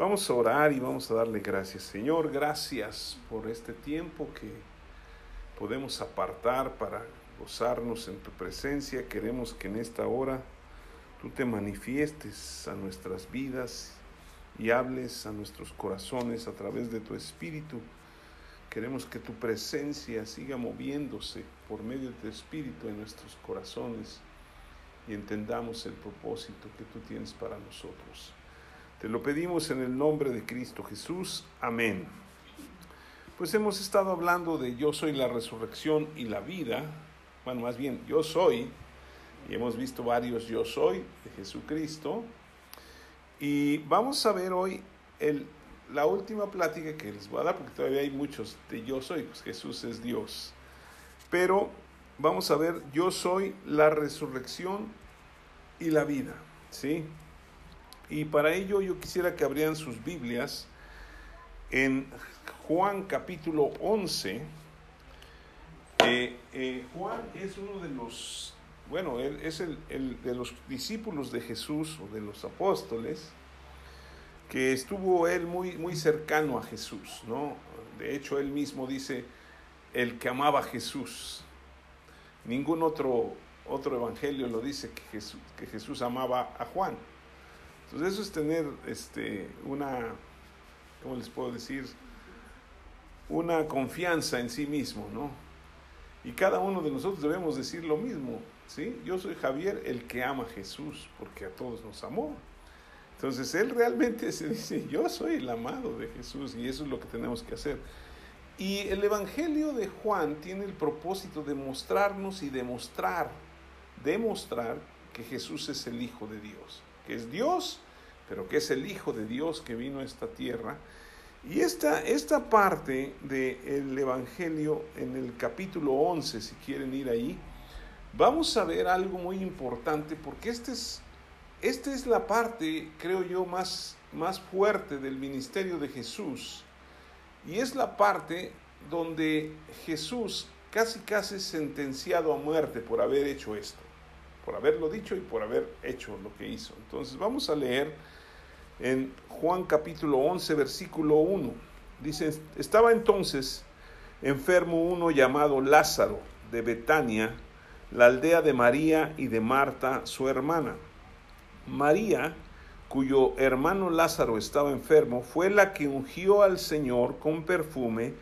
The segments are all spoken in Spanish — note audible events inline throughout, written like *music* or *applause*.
Vamos a orar y vamos a darle gracias. Señor, gracias por este tiempo que podemos apartar para gozarnos en tu presencia. Queremos que en esta hora tú te manifiestes a nuestras vidas y hables a nuestros corazones a través de tu Espíritu. Queremos que tu presencia siga moviéndose por medio de tu Espíritu en nuestros corazones y entendamos el propósito que tú tienes para nosotros. Te lo pedimos en el nombre de Cristo Jesús. Amén. Pues hemos estado hablando de yo soy la resurrección y la vida. Bueno, más bien, yo soy. Y hemos visto varios yo soy de Jesucristo. Y vamos a ver hoy el, la última plática que les voy a dar, porque todavía hay muchos de yo soy, pues Jesús es Dios. Pero vamos a ver, yo soy la resurrección y la vida, ¿sí? Y para ello yo quisiera que abrieran sus Biblias en Juan capítulo 11. Eh, eh, Juan es uno de los, bueno, él es el, el, de los discípulos de Jesús o de los apóstoles, que estuvo él muy, muy cercano a Jesús, ¿no? De hecho, él mismo dice, el que amaba a Jesús. Ningún otro, otro evangelio lo dice que Jesús, que Jesús amaba a Juan. Entonces eso es tener este, una, ¿cómo les puedo decir? Una confianza en sí mismo, ¿no? Y cada uno de nosotros debemos decir lo mismo, ¿sí? Yo soy Javier, el que ama a Jesús, porque a todos nos amó. Entonces él realmente se dice, yo soy el amado de Jesús y eso es lo que tenemos que hacer. Y el Evangelio de Juan tiene el propósito de mostrarnos y demostrar, demostrar que Jesús es el Hijo de Dios que es Dios, pero que es el Hijo de Dios que vino a esta tierra. Y esta, esta parte del Evangelio en el capítulo 11, si quieren ir ahí, vamos a ver algo muy importante porque esta es, esta es la parte, creo yo, más, más fuerte del ministerio de Jesús. Y es la parte donde Jesús casi casi es sentenciado a muerte por haber hecho esto por haberlo dicho y por haber hecho lo que hizo. Entonces vamos a leer en Juan capítulo 11, versículo 1. Dice, estaba entonces enfermo uno llamado Lázaro de Betania, la aldea de María y de Marta, su hermana. María, cuyo hermano Lázaro estaba enfermo, fue la que ungió al Señor con perfume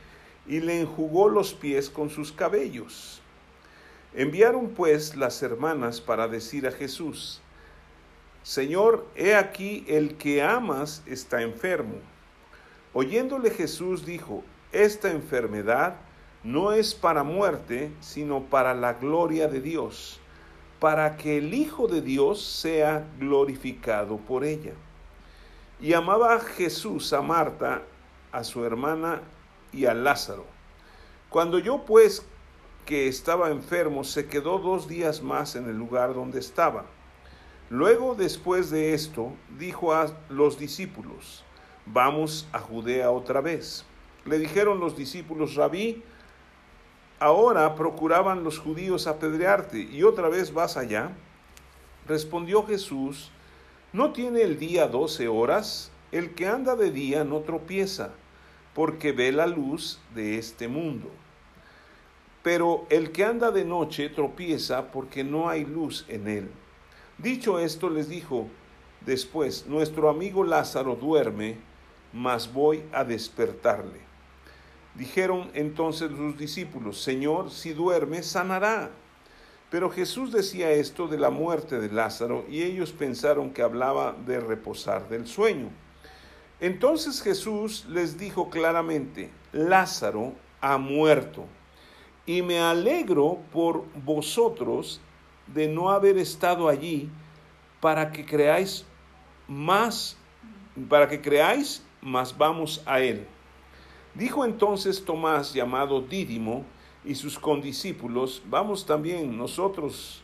y le enjugó los pies con sus cabellos. Enviaron pues las hermanas para decir a Jesús, Señor, he aquí el que amas está enfermo. Oyéndole Jesús dijo, esta enfermedad no es para muerte, sino para la gloria de Dios, para que el Hijo de Dios sea glorificado por ella. Y amaba Jesús a Marta, a su hermana y a Lázaro. Cuando yo pues que estaba enfermo se quedó dos días más en el lugar donde estaba. Luego, después de esto, dijo a los discípulos, vamos a Judea otra vez. Le dijeron los discípulos, rabí, ahora procuraban los judíos apedrearte y otra vez vas allá. Respondió Jesús, ¿no tiene el día doce horas? El que anda de día no tropieza, porque ve la luz de este mundo. Pero el que anda de noche tropieza porque no hay luz en él. Dicho esto, les dijo después, nuestro amigo Lázaro duerme, mas voy a despertarle. Dijeron entonces los discípulos, Señor, si duerme, sanará. Pero Jesús decía esto de la muerte de Lázaro y ellos pensaron que hablaba de reposar del sueño. Entonces Jesús les dijo claramente, Lázaro ha muerto y me alegro por vosotros de no haber estado allí para que creáis más, para que creáis, más vamos a él. Dijo entonces Tomás, llamado Dídimo, y sus condiscípulos, vamos también nosotros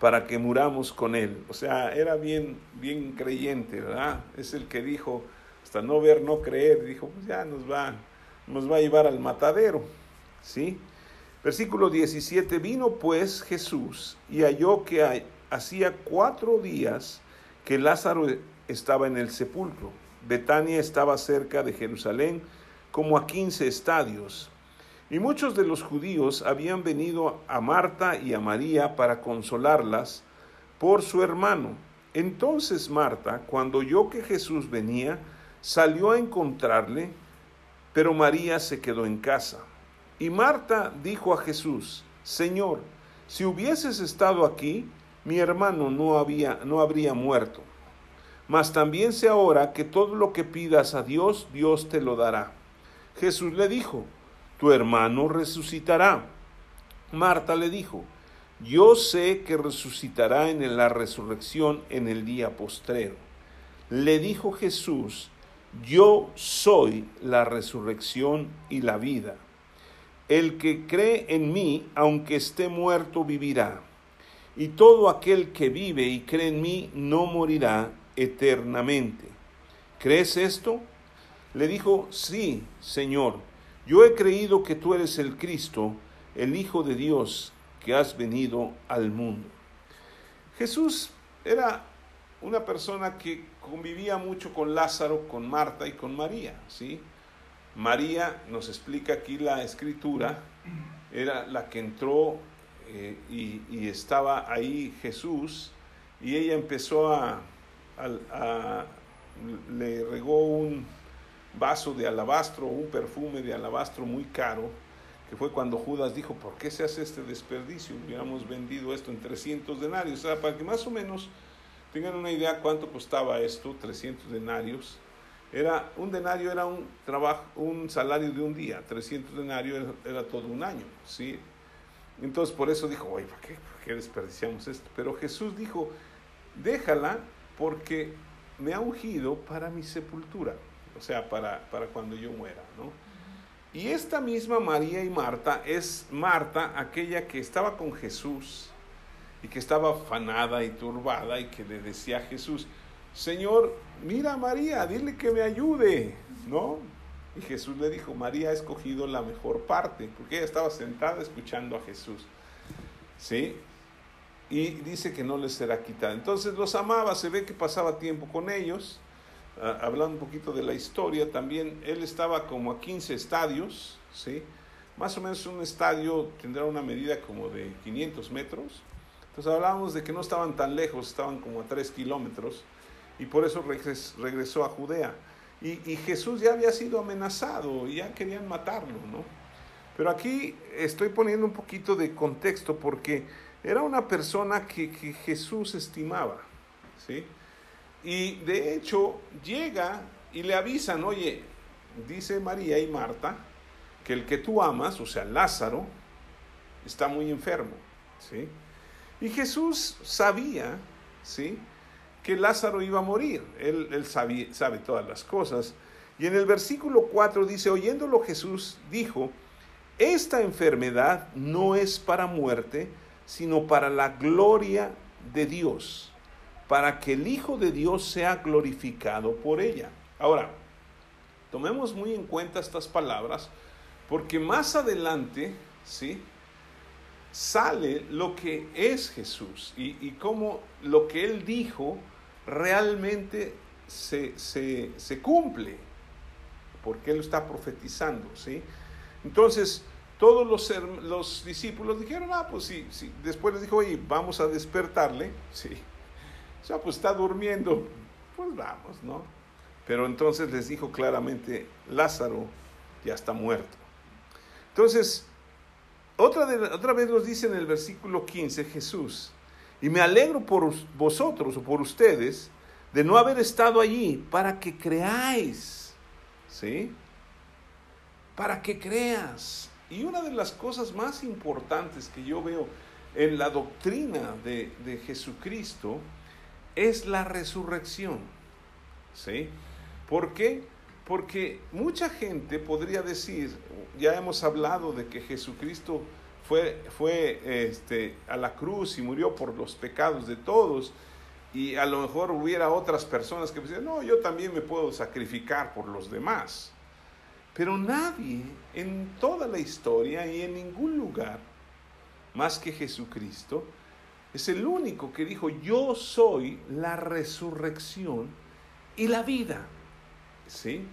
para que muramos con él. O sea, era bien, bien creyente, ¿verdad? Es el que dijo, hasta no ver, no creer, dijo, pues ya nos va, nos va a llevar al matadero, ¿sí? Versículo 17, vino pues Jesús y halló que hacía cuatro días que Lázaro estaba en el sepulcro. Betania estaba cerca de Jerusalén, como a quince estadios. Y muchos de los judíos habían venido a Marta y a María para consolarlas por su hermano. Entonces Marta, cuando oyó que Jesús venía, salió a encontrarle, pero María se quedó en casa. Y Marta dijo a Jesús, Señor, si hubieses estado aquí, mi hermano no, había, no habría muerto. Mas también sé ahora que todo lo que pidas a Dios, Dios te lo dará. Jesús le dijo, tu hermano resucitará. Marta le dijo, yo sé que resucitará en la resurrección en el día postrero. Le dijo Jesús, yo soy la resurrección y la vida. El que cree en mí, aunque esté muerto, vivirá. Y todo aquel que vive y cree en mí no morirá eternamente. ¿Crees esto? Le dijo, sí, Señor, yo he creído que tú eres el Cristo, el Hijo de Dios, que has venido al mundo. Jesús era una persona que convivía mucho con Lázaro, con Marta y con María, ¿sí? María, nos explica aquí la escritura, era la que entró eh, y, estaba ahí Jesús y ella empezó a, le regó un vaso de alabastro, un perfume de alabastro muy caro, que fue cuando Judas dijo, ¿por qué se hace este desperdicio? Hubiéramos vendido esto en 300 denarios, o sea, para que más o menos tengan una idea cuánto costaba esto, 300 denarios, era, un denario era un trabajo, un salario de un día, 300 denarios era, todo un año, ¿sí? Entonces por eso dijo, oye, ¿por qué, ¿por qué desperdiciamos esto? Pero Jesús dijo, déjala porque me ha ungido para mi sepultura, o sea, para, para cuando yo muera, ¿no? Y esta misma María y Marta es Marta, aquella que estaba con Jesús y que estaba afanada y turbada y que le decía a Jesús, Señor, mira a María, dile que me ayude, ¿no? Y Jesús le dijo, María ha escogido la mejor parte, porque ella estaba sentada escuchando a Jesús, ¿sí? Y dice que no les será quitada. Entonces los amaba, se ve que pasaba tiempo con ellos, ah, hablando un poquito de la historia, también él estaba como a 15 estadios, ¿sí? Más o menos un estadio tendrá una medida como de 500 metros. Entonces hablábamos de que no estaban tan lejos, estaban como a 3 kilómetros y por eso regresó a Judea. Y, Jesús ya había sido amenazado y ya querían matarlo, ¿no? Pero aquí estoy poniendo un poquito de contexto porque era una persona que, que Jesús estimaba, ¿sí? Y de hecho llega y le avisan, oye, dice María y Marta, que el que tú amas, o sea, Lázaro, está muy enfermo, ¿sí? Y Jesús sabía, ¿sí? Que Lázaro iba a morir. Él, sabe, sabe todas las cosas. Y en el versículo 4 dice, oyéndolo Jesús dijo, esta enfermedad no es para muerte, sino para la gloria de Dios, para que el Hijo de Dios sea glorificado por ella. Ahora, tomemos muy en cuenta estas palabras, porque más adelante, ¿sí? Sale lo que es Jesús y, y cómo lo que él dijo realmente se, cumple, porque Él está profetizando, ¿sí? Entonces, todos los, los discípulos dijeron, ah, pues sí, sí. Después les dijo, oye, vamos a despertarle, *laughs* sí. O sea, pues está durmiendo, pues vamos, ¿no? Pero entonces les dijo claramente, Lázaro ya está muerto. Entonces, otra, otra vez nos dice en el versículo 15 Jesús, y me alegro por vosotros o por ustedes de no haber estado allí para que creáis. ¿Sí? Para que creas. Y una de las cosas más importantes que yo veo en la doctrina de, de Jesucristo es la resurrección. ¿Sí? ¿Por qué? Porque mucha gente podría decir, ya hemos hablado de que Jesucristo fue, fue este, a la cruz y murió por los pecados de todos. Y a lo mejor hubiera otras personas que decían, no, yo también me puedo sacrificar por los demás. Pero nadie en toda la historia y en ningún lugar, más que Jesucristo, es el único que dijo, yo soy la resurrección y la vida. ¿Sí?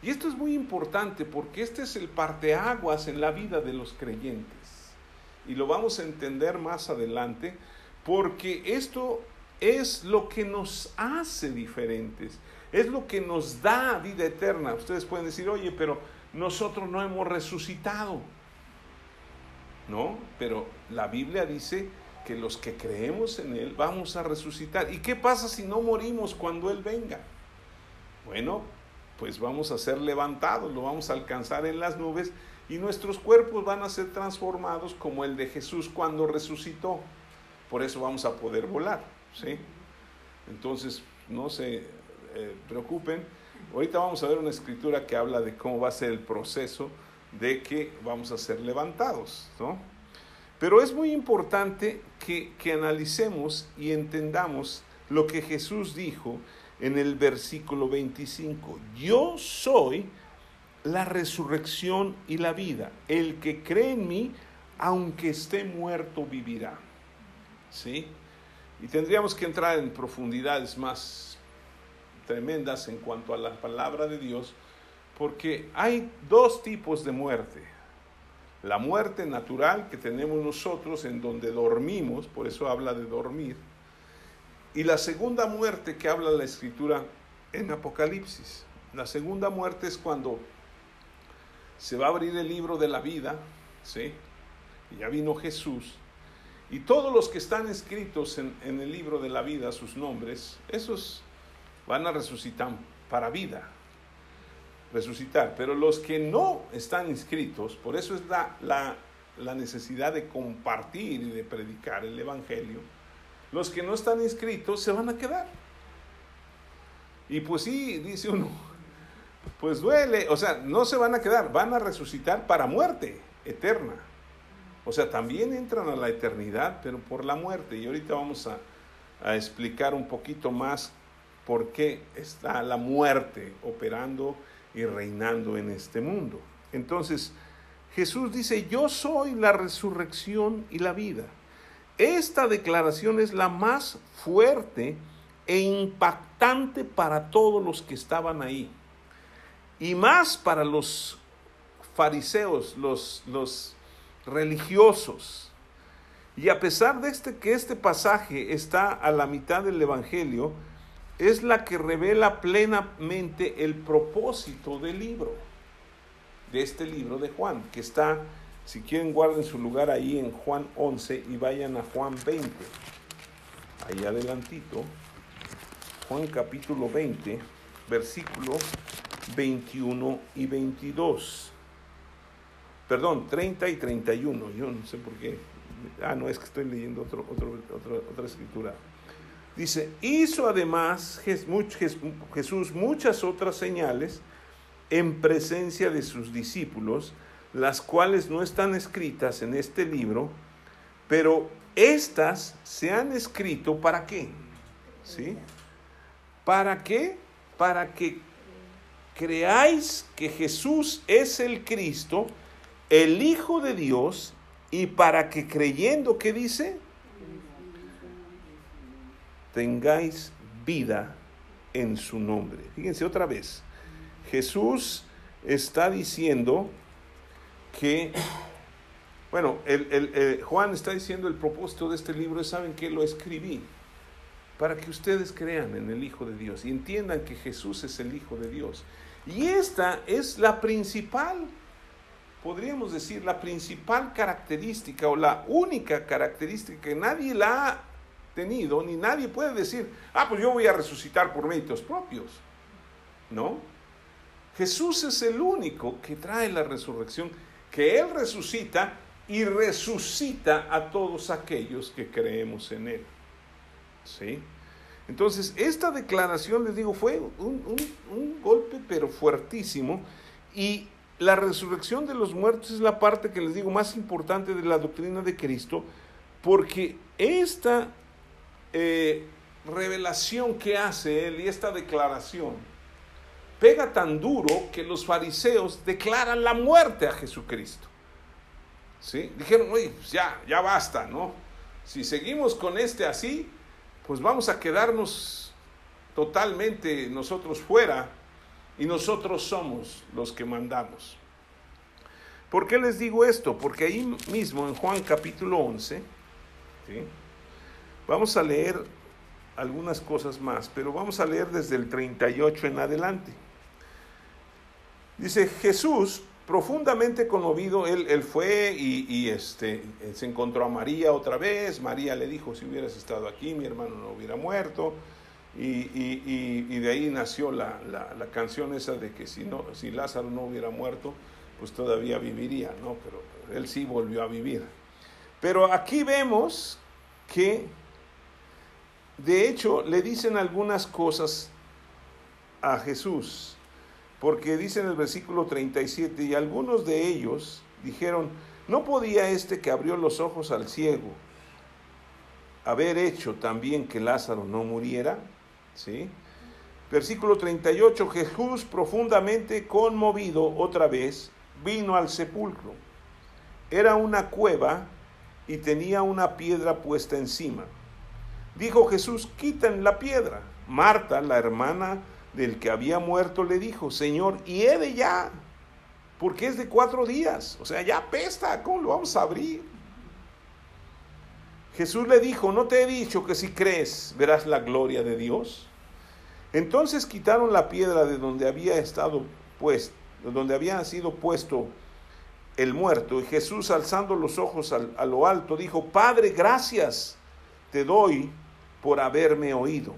Y esto es muy importante porque este es el parteaguas en la vida de los creyentes. Y lo vamos a entender más adelante porque esto es lo que nos hace diferentes, es lo que nos da vida eterna. Ustedes pueden decir, oye, pero nosotros no hemos resucitado. No, pero la Biblia dice que los que creemos en Él vamos a resucitar. ¿Y qué pasa si no morimos cuando Él venga? Bueno, pues vamos a ser levantados, lo vamos a alcanzar en las nubes y nuestros cuerpos van a ser transformados como el de Jesús cuando resucitó. Por eso vamos a poder volar, ¿sí? Entonces, no se eh, preocupen. Ahorita vamos a ver una escritura que habla de cómo va a ser el proceso de que vamos a ser levantados, ¿no? Pero es muy importante que, que analicemos y entendamos lo que Jesús dijo en el versículo 25. Yo soy la resurrección y la vida. El que cree en mí, aunque esté muerto, vivirá. ¿Sí? Y tendríamos que entrar en profundidades más tremendas en cuanto a la palabra de Dios, porque hay dos tipos de muerte. La muerte natural que tenemos nosotros en donde dormimos, por eso habla de dormir, y la segunda muerte que habla la escritura en Apocalipsis. La segunda muerte es cuando se va a abrir el libro de la vida, ¿sí? Y ya vino Jesús. Y todos los que están escritos en, en el libro de la vida, sus nombres, esos van a resucitar para vida, resucitar. Pero los que no están inscritos, por eso es la, la, la necesidad de compartir y de predicar el Evangelio, los que no están inscritos se van a quedar. Y pues sí, dice uno, pues duele, o sea, no se van a quedar, van a resucitar para muerte eterna. O sea, también entran a la eternidad, pero por la muerte. Y ahorita vamos a, explicar un poquito más por qué está la muerte operando y reinando en este mundo. Entonces, Jesús dice, yo soy la resurrección y la vida. Esta declaración es la más fuerte e impactante para todos los que estaban ahí. Y más para los fariseos, los, los religiosos. Y a pesar de este, que este pasaje está a la mitad del Evangelio, es la que revela plenamente el propósito del libro, de este libro de Juan, que está si quieren, guarden su lugar ahí en Juan 11 y vayan a Juan 20. Ahí adelantito. Juan capítulo 20, versículo 21 y 22. Perdón, 30 y 31. Yo no sé por qué. Ah, no, es que estoy leyendo otro, otra escritura. Dice, hizo además Jesús muchas otras señales en presencia de sus discípulos las cuales no están escritas en este libro, pero estas se han escrito para qué? ¿Sí? ¿Para qué? Para que creáis que Jesús es el Cristo, el Hijo de Dios, y para que creyendo, ¿qué dice? Tengáis vida en su nombre. Fíjense otra vez. Jesús está diciendo que, bueno, el, Juan está diciendo el propósito de este libro ¿saben que Lo escribí para que ustedes crean en el Hijo de Dios y entiendan que Jesús es el Hijo de Dios. Y esta es la principal, podríamos decir, la principal característica o la única característica que nadie la ha tenido, ni nadie puede decir, ah, pues yo voy a resucitar por méritos propios. No. Jesús es el único que trae la resurrección que Él resucita y resucita a todos aquellos que creemos en Él. ¿Sí? Entonces, esta declaración, les digo, fue un, fuertísimo. Y la resurrección de los muertos es la parte que les digo más importante de la doctrina de Cristo, porque esta eh, revelación que hace Él y esta declaración, pega tan duro que los fariseos declaran la muerte a Jesucristo. ¿Sí? Dijeron, oye, pues ya, ya basta, ¿no? Si seguimos con este así, pues vamos a quedarnos totalmente nosotros fuera y nosotros somos los que mandamos. ¿Por qué les digo esto? Porque ahí mismo en Juan capítulo 11, vamos a leer algunas cosas más, pero vamos a leer desde el 38 en adelante. Dice Jesús, profundamente conmovido, él, él fue y, este, se encontró a María otra vez. María le dijo, si hubieras estado aquí, mi hermano no hubiera muerto. Y, de ahí nació la, canción esa de que si, no, si Lázaro no hubiera muerto, pues todavía viviría, ¿no? Pero él sí volvió a vivir. Pero aquí vemos que, de hecho, le dicen algunas cosas a Jesús, porque dice en el versículo 37, y algunos de ellos dijeron, ¿no podía este que abrió los ojos al ciego haber hecho también que Lázaro no muriera? ¿Sí? Versículo 38, Jesús profundamente conmovido otra vez vino al sepulcro. Era una cueva y tenía una piedra puesta encima. Dijo Jesús, quiten la piedra. Marta, la hermana del que había muerto, le dijo, Señor, y he de ya, porque es de cuatro días. O sea, ya pesta, ¿cómo lo vamos a abrir? Jesús le dijo, ¿no te he dicho que si crees verás la gloria de Dios? Entonces quitaron la piedra de donde había estado pues, donde había sido puesto el muerto, y Jesús alzando los ojos a lo alto dijo, Padre, gracias te doy por haberme oído.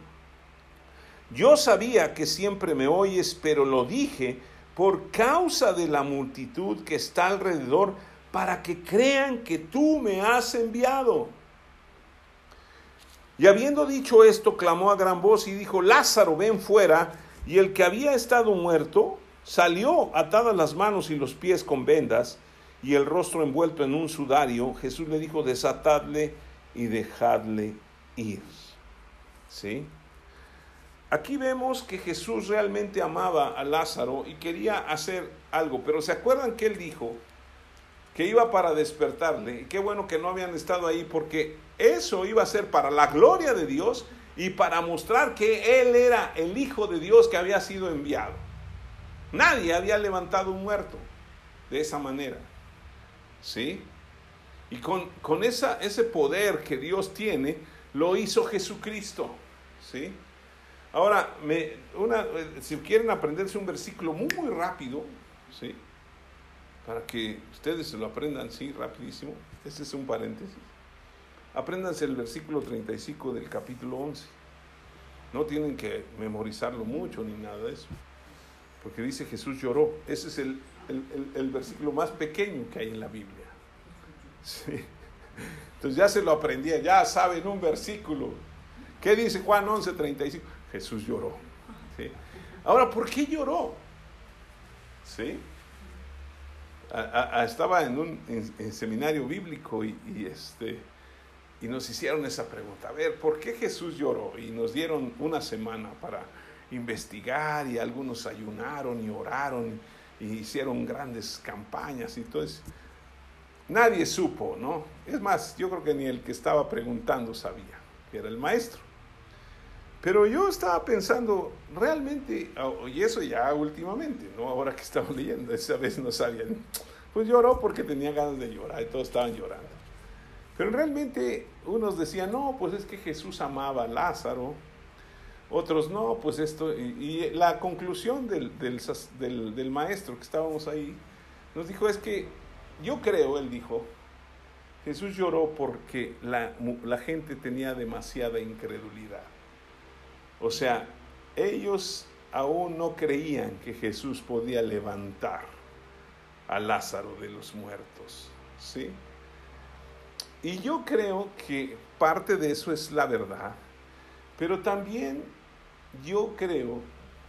Yo sabía que siempre me oyes, pero lo dije por causa de la multitud que está alrededor, para que crean que tú me has enviado. Y habiendo dicho esto, clamó a gran voz y dijo, Lázaro, ven fuera. Y el que había estado muerto salió atadas las manos y los pies con vendas y el rostro envuelto en un sudario. Jesús le dijo, desatadle y dejadle ir. ¿Sí? Aquí vemos que Jesús realmente amaba a Lázaro y quería hacer algo, pero ¿se acuerdan que él dijo que iba para despertarle? Y qué bueno que no habían estado ahí porque eso iba a ser para la gloria de Dios y para mostrar que Él era el Hijo de Dios que había sido enviado. Nadie había levantado un muerto de esa manera. ¿Sí? Y con, con ese poder que Dios tiene, lo hizo Jesucristo. ¿Sí? Ahora, me, una, si quieren aprenderse un versículo muy, muy rápido, ¿sí? Para que ustedes se lo aprendan, sí, rapidísimo. Este es un paréntesis. Apréndanse el versículo 35 del capítulo 11. No tienen que memorizarlo mucho ni nada de eso. Porque dice Jesús lloró. Ese es el, versículo más pequeño que hay en la Biblia. Entonces ya se lo aprendía, ya saben un versículo. ¿Qué dice Juan 11, 35? Jesús lloró. Ahora, ¿por qué lloró? ¿Sí? estaba en un seminario bíblico y este, y nos hicieron esa pregunta, a ver, ¿por qué Jesús lloró? Y nos dieron una semana para investigar y algunos ayunaron y oraron y hicieron grandes campañas y eso. Nadie supo, ¿no? Es más, yo creo que ni el que estaba preguntando sabía, que era el maestro. Pero yo estaba pensando, realmente, y eso ya últimamente, ¿no? Ahora que estaba leyendo, esa vez no sabían. Pues lloró porque tenía ganas de llorar y todos estaban llorando. Pero realmente unos decían, no, pues es que Jesús amaba a Lázaro. Otros no, pues esto. Y, la conclusión del, del, maestro que estábamos ahí nos dijo es que yo creo, él dijo, Jesús lloró porque la, la gente tenía demasiada incredulidad. O sea, ellos aún no creían que Jesús podía levantar a Lázaro de los muertos. ¿Sí? Y yo creo que parte de eso es la verdad, pero también yo creo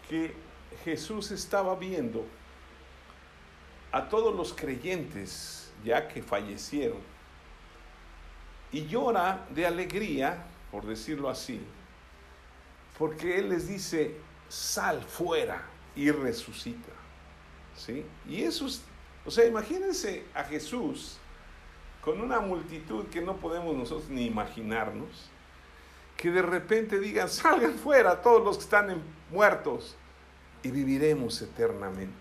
que Jesús estaba viendo a todos los creyentes ya que fallecieron y llora de alegría, por decirlo así, porque Él les dice, sal fuera y resucita. ¿Sí? Y eso es, o sea, imagínense a Jesús con una multitud que no podemos nosotros ni imaginarnos, que de repente digan, salgan fuera todos los que están muertos. y viviremos eternamente.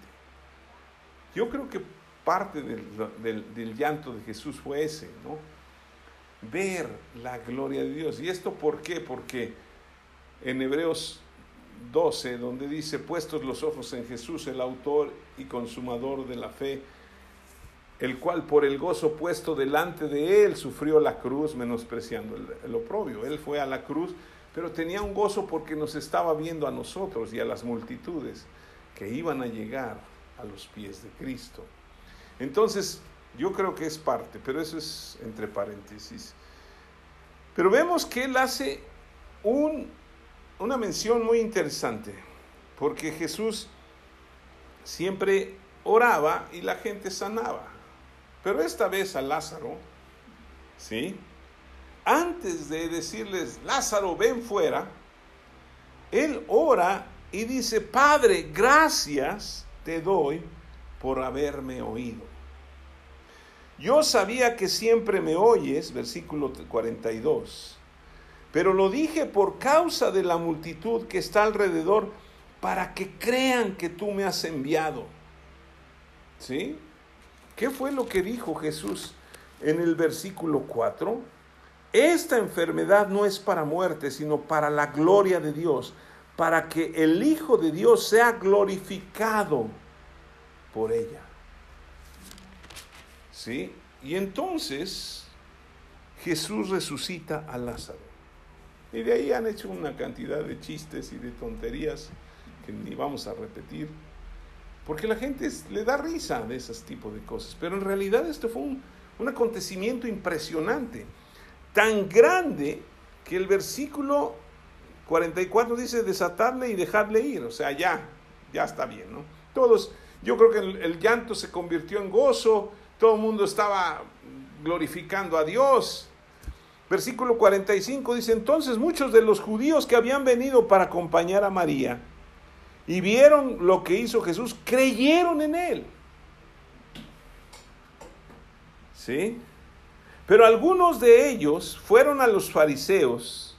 Yo creo que parte del, llanto de Jesús fue ese, ¿no? Ver la gloria de Dios. ¿Y esto por qué? Porque en Hebreos 12, donde dice, puestos los ojos en Jesús, el autor y consumador de la fe, el cual por el gozo puesto delante de él sufrió la cruz, menospreciando el, oprobio. Él fue a la cruz, pero tenía un gozo porque nos estaba viendo a nosotros y a las multitudes que iban a llegar a los pies de Cristo. Entonces, yo creo que es parte, pero eso es entre paréntesis. Pero vemos que él hace un, una mención muy interesante, porque Jesús siempre oraba y la gente sanaba. Pero esta vez a Lázaro, ¿sí? Antes de decirles, Lázaro, ven fuera, él ora y dice, Padre, gracias te doy por haberme oído. Yo sabía que siempre me oyes, versículo 42, pero lo dije por causa de la multitud que está alrededor, para que crean que tú me has enviado. ¿Sí? ¿Qué fue lo que dijo Jesús en el versículo 4? Esta enfermedad no es para muerte, sino para la gloria de Dios, para que el Hijo de Dios sea glorificado por ella. ¿Sí? Y entonces Jesús resucita a Lázaro. Y de ahí han hecho una cantidad de chistes y de tonterías que ni vamos a repetir. Porque la gente le da risa de esos tipos de cosas. Pero en realidad esto fue un, acontecimiento impresionante. Tan grande que el versículo 44 dice desatarle y dejarle ir. O sea, ya, ya está bien, ¿no? Todos, yo creo que el, el llanto se convirtió en gozo. Todo el mundo estaba glorificando a Dios. Versículo 45 dice, entonces muchos de los judíos que habían venido para acompañar a María, y vieron lo que hizo Jesús, creyeron en él. ¿Sí? Pero algunos de ellos fueron a los fariseos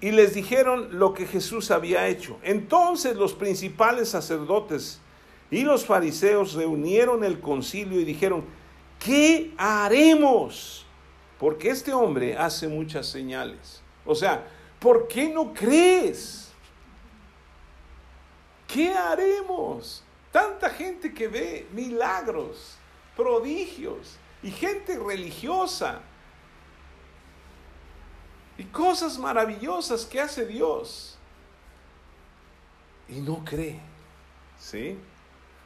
y les dijeron lo que Jesús había hecho. Entonces los principales sacerdotes y los fariseos reunieron el concilio y dijeron, ¿qué haremos? Porque este hombre hace muchas señales. O sea, ¿por qué no crees? ¿Qué haremos? Tanta gente que ve milagros, prodigios y gente religiosa y cosas maravillosas que hace Dios y no cree. ¿Sí?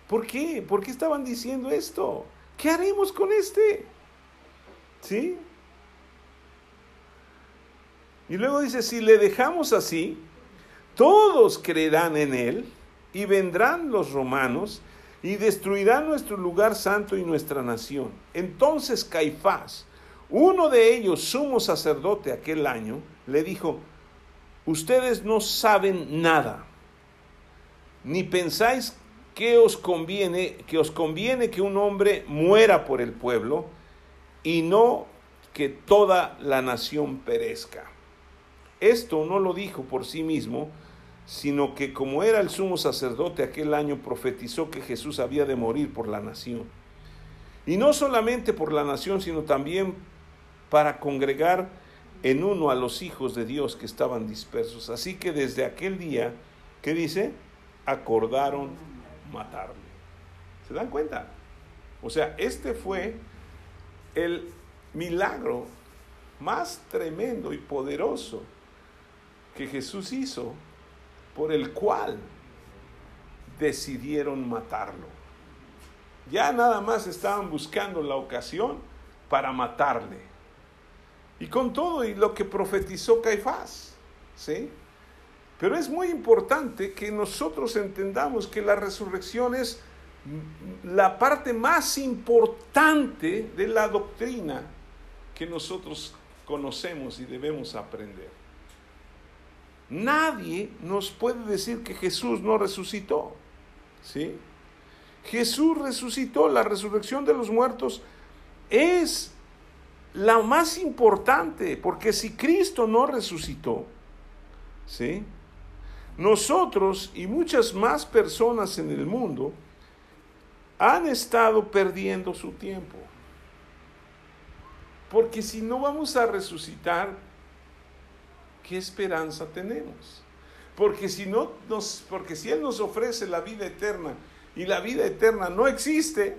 ¿Por qué? ¿Por qué estaban diciendo esto? ¿Qué haremos con este? ¿Sí? Y luego dice, si le dejamos así, todos creerán en él y vendrán los romanos y destruirán nuestro lugar santo y nuestra nación. Entonces Caifás, uno de ellos, sumo sacerdote aquel año, le dijo, ustedes no saben nada, ni pensáis que os conviene, que os conviene que un hombre muera por el pueblo y no que toda la nación perezca. Esto no lo dijo por sí mismo, sino que como era el sumo sacerdote aquel año, profetizó que Jesús había de morir por la nación. Y no solamente por la nación, sino también para congregar en uno a los hijos de Dios que estaban dispersos. Así que desde aquel día, ¿qué dice? Acordaron matarle. ¿Se dan cuenta? O sea, este fue el milagro más tremendo y poderoso que Jesús hizo por el cual decidieron matarlo. Ya nada más estaban buscando la ocasión para matarle. Y con todo y lo que profetizó Caifás, ¿sí? Pero es muy importante que nosotros entendamos que la resurrección es la parte más importante de la doctrina que nosotros conocemos y debemos aprender. Nadie nos puede decir que Jesús no resucitó. ¿Sí? Jesús resucitó, la resurrección de los muertos es la más importante, porque si Cristo no resucitó, ¿sí? nosotros y muchas más personas en el mundo han estado perdiendo su tiempo. Porque si no vamos a resucitar, ¿qué esperanza tenemos? Porque si no nos, porque si él nos ofrece la vida eterna y la vida eterna no existe,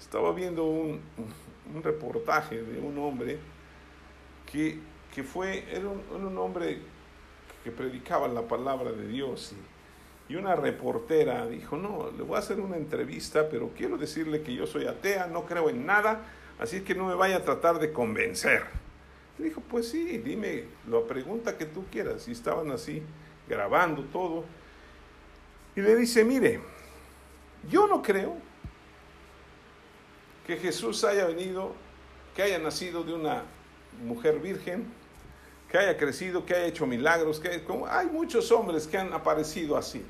estaba viendo un, reportaje de un hombre que, fue, era un, hombre que predicaba la palabra de Dios y, y, una reportera dijo, no, le voy a hacer una entrevista, pero quiero decirle que yo soy atea, no creo en nada, así que no me vaya a tratar de convencer dijo, pues sí, dime la pregunta que tú quieras. Y estaban así grabando todo. Y le dice, mire, yo no creo que Jesús haya venido, que haya nacido de una mujer virgen, que haya crecido, que haya hecho milagros, que como, hay muchos hombres que han aparecido así.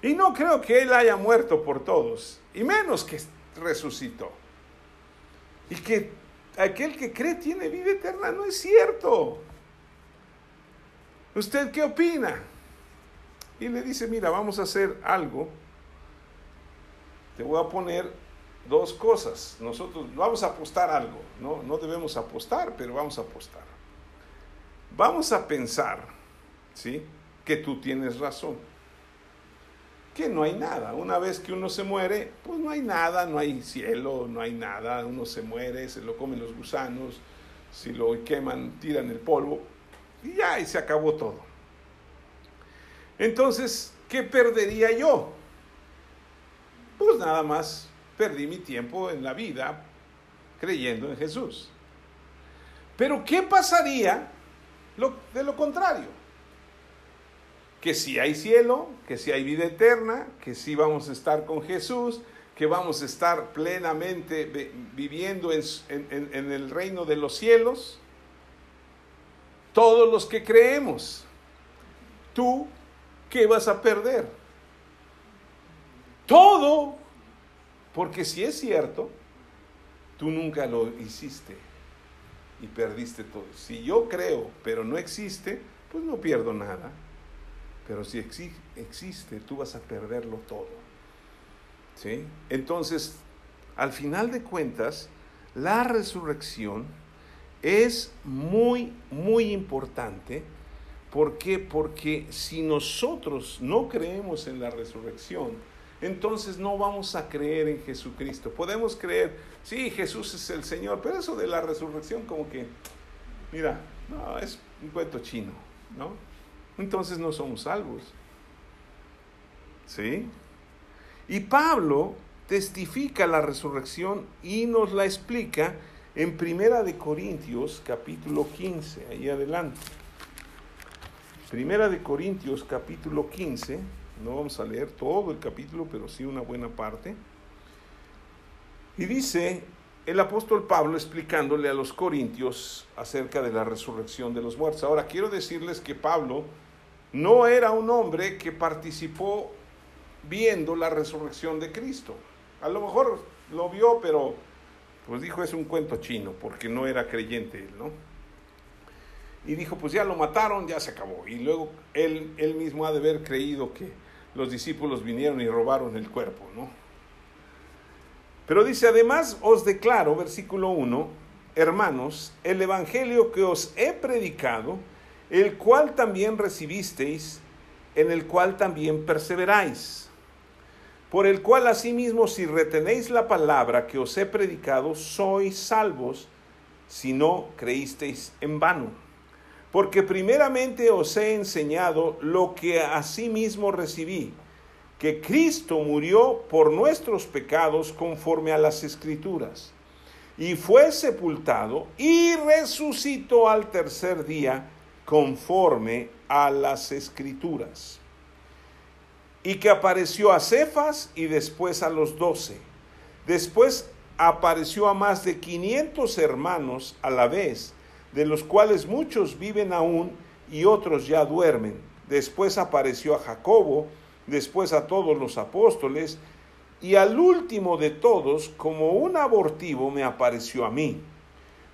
Y no creo que Él haya muerto por todos, y menos que resucitó. Y que aquel que cree tiene vida eterna. No es cierto. ¿Usted qué opina? Y le dice, mira, vamos a hacer algo. Te voy a poner dos cosas. Nosotros vamos a apostar algo. No, no debemos apostar, pero vamos a apostar. Vamos a pensar, ¿sí? Que tú tienes razón que no hay nada. Una vez que uno se muere, pues no hay nada, no hay cielo, no hay nada. Uno se muere, se lo comen los gusanos, si lo queman, tiran el polvo y ya, y se acabó todo. Entonces, ¿qué perdería yo? Pues nada más perdí mi tiempo en la vida creyendo en Jesús. Pero ¿qué pasaría de lo contrario? Que si hay cielo, que si hay vida eterna, que si vamos a estar con Jesús, que vamos a estar plenamente viviendo en, en, el reino de los cielos. Todos los que creemos, tú, ¿qué vas a perder? Todo, porque si es cierto, tú nunca lo hiciste y perdiste todo. Si yo creo, pero no existe, pues no pierdo nada. Pero si existe, tú vas a perderlo todo. ¿Sí? Entonces, al final de cuentas, la resurrección es muy, muy importante. ¿Por qué? Porque si nosotros no creemos en la resurrección, entonces no vamos a creer en Jesucristo. Podemos creer, sí, Jesús es el Señor, pero eso de la resurrección como que, mira, no, es un cuento chino, ¿no? Entonces no somos salvos. ¿Sí? Y Pablo testifica la resurrección y nos la explica en Primera de Corintios capítulo 15, ahí adelante. Primera de Corintios capítulo 15, no vamos a leer todo el capítulo, pero sí una buena parte. Y dice el apóstol Pablo explicándole a los corintios acerca de la resurrección de los muertos. Ahora quiero decirles que Pablo no era un hombre que participó viendo la resurrección de Cristo. A lo mejor lo vio, pero pues dijo es un cuento chino, porque no era creyente él, ¿no? Y dijo, pues ya lo mataron, ya se acabó. Y luego él, él mismo ha de haber creído que los discípulos vinieron y robaron el cuerpo, ¿no? Pero dice, además os declaro, versículo 1, hermanos, el Evangelio que os he predicado, el cual también recibisteis, en el cual también perseveráis, por el cual asimismo si retenéis la palabra que os he predicado, sois salvos, si no creísteis en vano. Porque primeramente os he enseñado lo que asimismo recibí, que Cristo murió por nuestros pecados conforme a las escrituras, y fue sepultado y resucitó al tercer día, conforme a las escrituras. Y que apareció a Cefas y después a los doce. Después apareció a más de 500 hermanos a la vez, de los cuales muchos viven aún y otros ya duermen. Después apareció a Jacobo, después a todos los apóstoles, y al último de todos, como un abortivo, me apareció a mí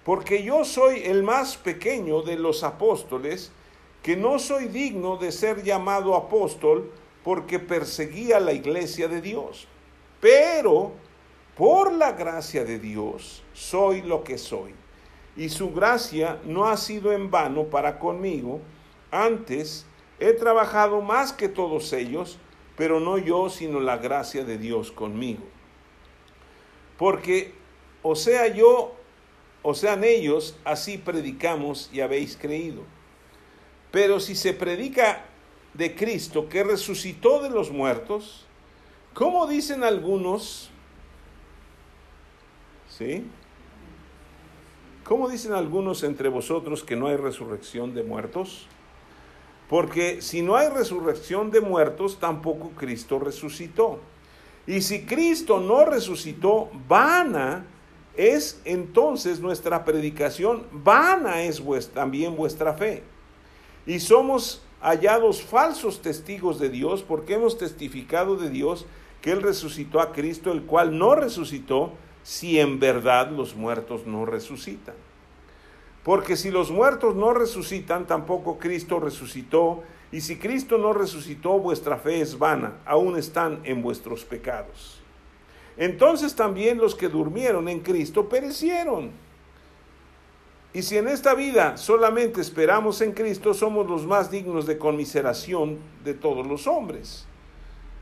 porque yo soy el más pequeño de los apóstoles que no soy digno de ser llamado apóstol porque perseguía la iglesia de Dios. Pero por la gracia de Dios soy lo que soy. Y su gracia no ha sido en vano para conmigo. Antes he trabajado más que todos ellos, pero no yo, sino la gracia de Dios conmigo. Porque o sea yo, o sean ellos, así predicamos y habéis creído. Pero si se predica de Cristo que resucitó de los muertos, ¿cómo dicen algunos? ¿Sí? ¿Cómo dicen algunos entre vosotros que no hay resurrección de muertos? Porque si no hay resurrección de muertos, tampoco Cristo resucitó. Y si Cristo no resucitó, vana es entonces nuestra predicación, vana es también vuestra fe y somos hallados falsos testigos de Dios porque hemos testificado de Dios que Él resucitó a Cristo, el cual no resucitó si en verdad los muertos no resucitan. Porque si los muertos no resucitan, tampoco Cristo resucitó, y si Cristo no resucitó, vuestra fe es vana, aún están en vuestros pecados. Entonces también los que durmieron en Cristo perecieron. Y si en esta vida solamente esperamos en Cristo, somos los más dignos de conmiseración de todos los hombres.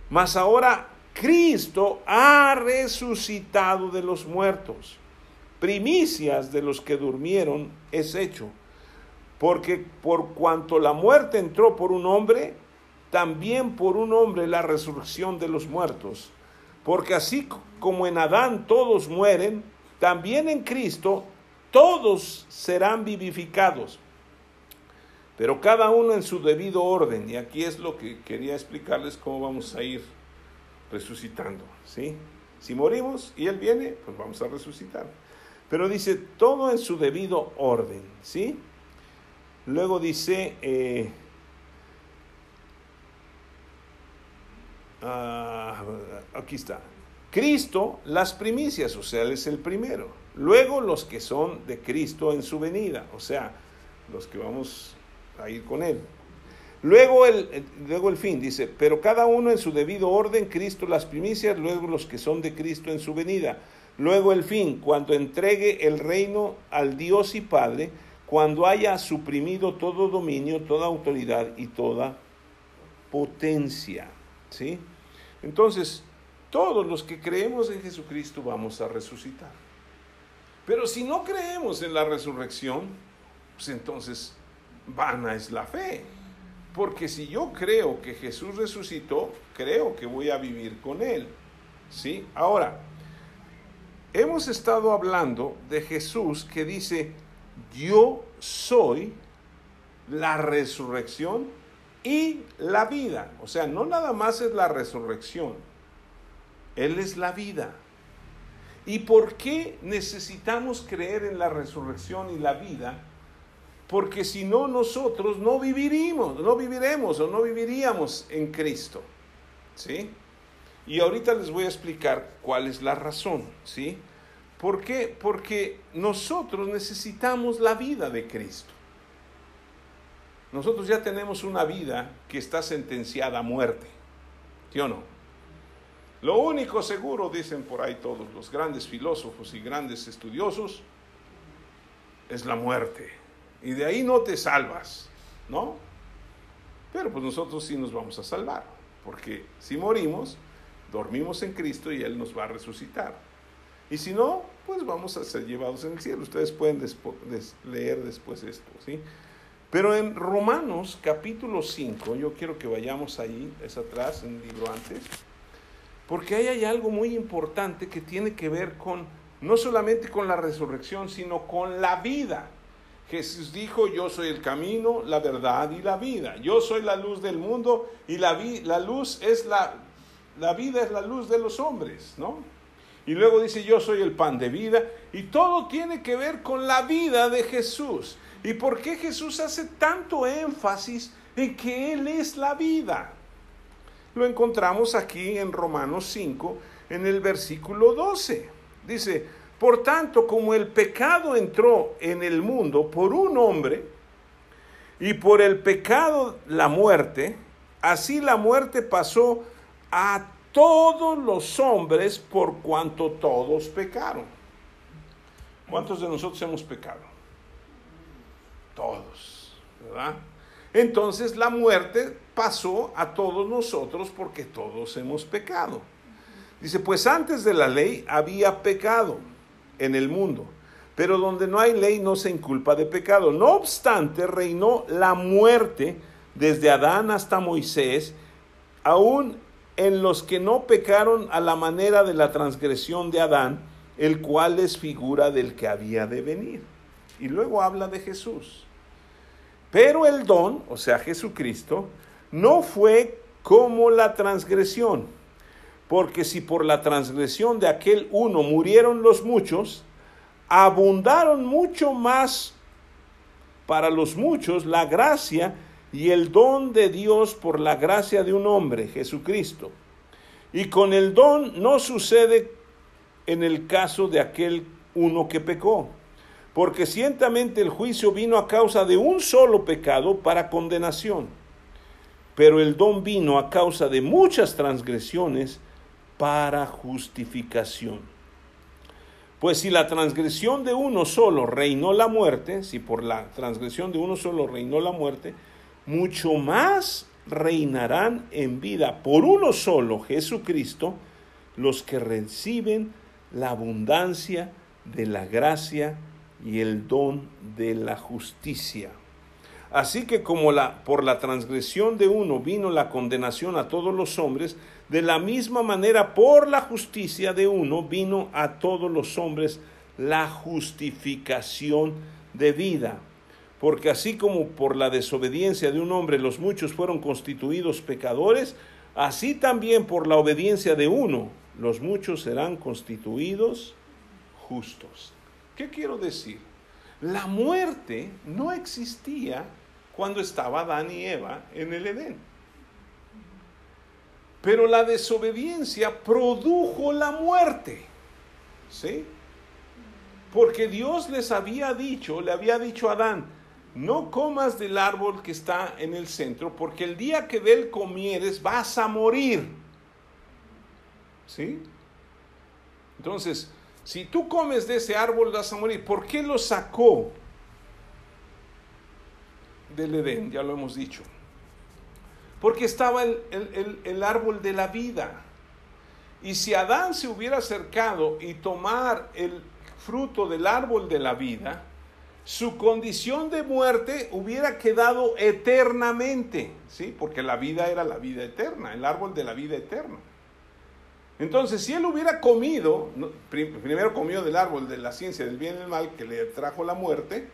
Mas ahora Cristo ha resucitado de los muertos. Primicias de los que durmieron es hecho. Porque por cuanto la muerte entró por un hombre, también por un hombre la resurrección de los muertos. Porque así como en Adán todos mueren, también en Cristo todos serán vivificados, pero cada uno en su debido orden. Y aquí es lo que quería explicarles cómo vamos a ir resucitando, ¿sí? Si morimos y Él viene, pues vamos a resucitar. Pero dice, todo en su debido orden, ¿sí? Luego dice, eh, ah, aquí está, Cristo las primicias, o sea, Él es el primero. Luego los que son de Cristo en su venida, o sea, los que vamos a ir con Él. Luego el, luego el fin, dice, pero cada uno en su debido orden, Cristo las primicias, luego los que son de Cristo en su venida. Luego el fin, cuando entregue el reino al Dios y Padre, cuando haya suprimido todo dominio, toda autoridad y toda potencia. ¿Sí? Entonces, todos los que creemos en Jesucristo vamos a resucitar. Pero si no creemos en la resurrección, pues entonces vana es la fe. Porque si yo creo que Jesús resucitó, creo que voy a vivir con Él. ¿Sí? Ahora, hemos estado hablando de Jesús que dice, yo soy la resurrección y la vida. O sea, no nada más es la resurrección, Él es la vida. ¿Y por qué necesitamos creer en la resurrección y la vida? Porque si no nosotros no viviríamos, no viviremos o no viviríamos en Cristo. ¿Sí? Y ahorita les voy a explicar cuál es la razón, ¿sí? ¿Por qué? Porque nosotros necesitamos la vida de Cristo. Nosotros ya tenemos una vida que está sentenciada a muerte. ¿Sí o no? Lo único seguro, dicen por ahí todos los grandes filósofos y grandes estudiosos, es la muerte. Y de ahí no te salvas, ¿no? Pero pues nosotros sí nos vamos a salvar, porque si morimos, dormimos en Cristo y Él nos va a resucitar. Y si no, pues vamos a ser llevados en el cielo. Ustedes pueden leer después esto, ¿sí? Pero en Romanos capítulo 5, yo quiero que vayamos ahí, es atrás, en el libro antes. Porque ahí hay algo muy importante que tiene que ver con, no solamente con la resurrección, sino con la vida. Jesús dijo, yo soy el camino, la verdad y la vida. Yo soy la luz del mundo y la, la luz es la, la vida es la luz de los hombres, ¿no? Y luego dice, yo soy el pan de vida. Y todo tiene que ver con la vida de Jesús. ¿Y por qué Jesús hace tanto énfasis en que Él es la vida? Lo encontramos aquí en Romanos 5, en el versículo 12. Dice, por tanto, como el pecado entró en el mundo por un hombre, Y por el pecado la muerte, así la muerte pasó a todos los hombres por cuanto todos pecaron. ¿Cuántos de nosotros hemos pecado? Todos, ¿verdad? Entonces la muerte pasó a todos nosotros porque todos hemos pecado. Dice, pues antes de la ley había pecado en el mundo, pero donde no hay ley no se inculpa de pecado. No obstante, reinó la muerte desde Adán hasta Moisés, aún en los que no pecaron a la manera de la transgresión de Adán, el cual es figura del que había de venir. Y luego habla de Jesús. Pero el don, o sea, Jesucristo, no fue como la transgresión, porque si por la transgresión de aquel uno murieron los muchos, abundaron mucho más para los muchos la gracia y el don de Dios por la gracia de un hombre, Jesucristo. Y con el don no sucede en el caso de aquel uno que pecó, porque ciertamente el juicio vino a causa de un solo pecado para condenación, pero el don vino a causa de muchas transgresiones para justificación. Pues si la transgresión de uno solo reinó la muerte, si por la transgresión de uno solo reinó la muerte, mucho más reinarán en vida por uno solo, Jesucristo, los que reciben la abundancia de la gracia y el don de la justicia. Así que como la, por la transgresión de uno vino la condenación a todos los hombres, de la misma manera por la justicia de uno vino a todos los hombres la justificación de vida porque así como por la desobediencia de un hombre los muchos fueron constituidos pecadores, así también por la obediencia de uno los muchos serán constituidos justos. ¿Qué quiero decir? La muerte no existía cuando estaba Adán y Eva en el Edén. Pero la desobediencia produjo la muerte. ¿Sí? Porque Dios les había dicho, le había dicho a Adán, no comas del árbol que está en el centro, porque el día que de él comieres vas a morir. ¿Sí? Entonces, si tú comes de ese árbol vas a morir. ¿Por qué lo sacó del Edén? Ya lo hemos dicho. Porque estaba el, el árbol de la vida. Y si Adán se hubiera acercado y tomar el fruto del árbol de la vida, su condición de muerte hubiera quedado eternamente, ¿sí? Porque la vida era la vida eterna, el árbol de la vida eterna. Entonces, si él hubiera comido, primero comió del árbol de la ciencia del bien y del mal que le trajo la muerte,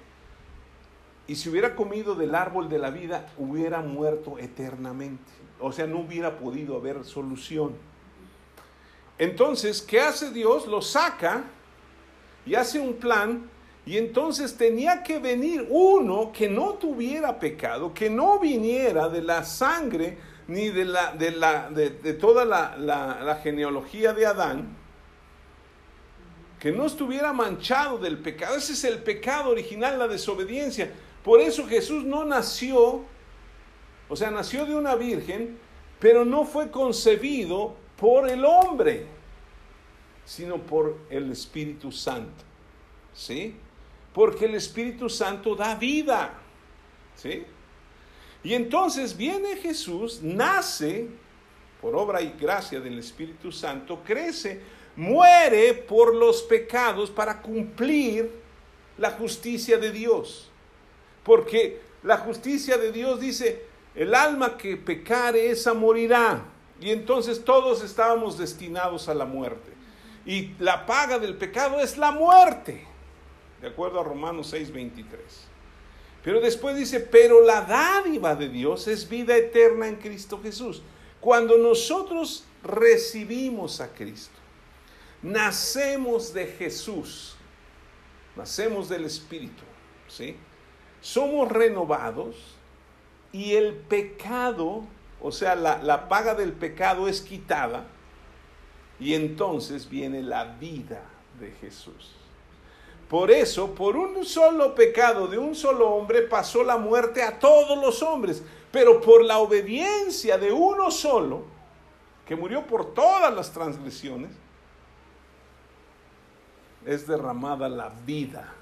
y si hubiera comido del árbol de la vida, hubiera muerto eternamente. O sea, no hubiera podido haber solución. Entonces, ¿qué hace Dios? Lo saca y hace un plan y entonces tenía que venir uno que no tuviera pecado, que no viniera de la sangre ni de, la, de, la, de, toda la, la genealogía de Adán, que no estuviera manchado del pecado. Ese es el pecado original, la desobediencia. Por eso Jesús no nació, o sea, nació de una virgen, pero no fue concebido por el hombre, sino por el Espíritu Santo. ¿Sí? porque el Espíritu Santo da vida. ¿Sí? Y entonces viene Jesús, nace por obra y gracia del Espíritu Santo, crece, muere por los pecados para cumplir la justicia de Dios. Porque la justicia de Dios dice, el alma que pecare esa morirá. Y entonces todos estábamos destinados a la muerte. Y la paga del pecado es la muerte de acuerdo a Romanos 6:23. Pero después dice, pero la dádiva de Dios es vida eterna en Cristo Jesús. Cuando nosotros recibimos a Cristo, nacemos de Jesús, nacemos del Espíritu, ¿sí? Somos renovados y el pecado, o sea, la, la paga del pecado es quitada y entonces viene la vida de Jesús. Por eso, por un solo pecado de un solo hombre pasó la muerte a todos los hombres, pero por la obediencia de uno solo, que murió por todas las transgresiones, es derramada la vida.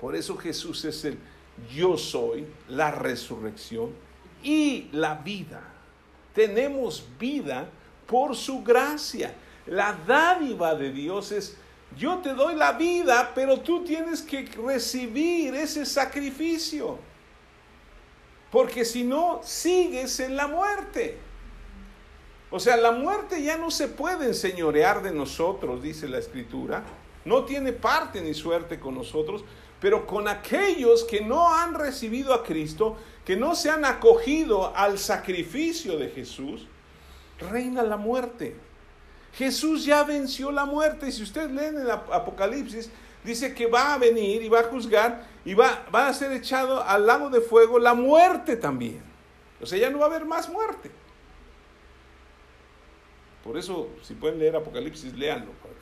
Por eso Jesús es el yo soy, la resurrección y la vida. Tenemos vida por su gracia. La dádiva de Dios es yo te doy la vida, pero tú tienes que recibir ese sacrificio. Porque si no, sigues en la muerte. O sea, la muerte ya no se puede enseñorear de nosotros, dice la escritura. No tiene parte ni suerte con nosotros, pero con aquellos que no han recibido a Cristo, que no se han acogido al sacrificio de Jesús, reina la muerte. Jesús ya venció la muerte. Y si ustedes leen el Apocalipsis, dice que va a venir y va a juzgar y va, va a ser echado al lago de fuego la muerte también. O sea, ya no va a haber más muerte. Por eso, si pueden leer Apocalipsis, léanlo, para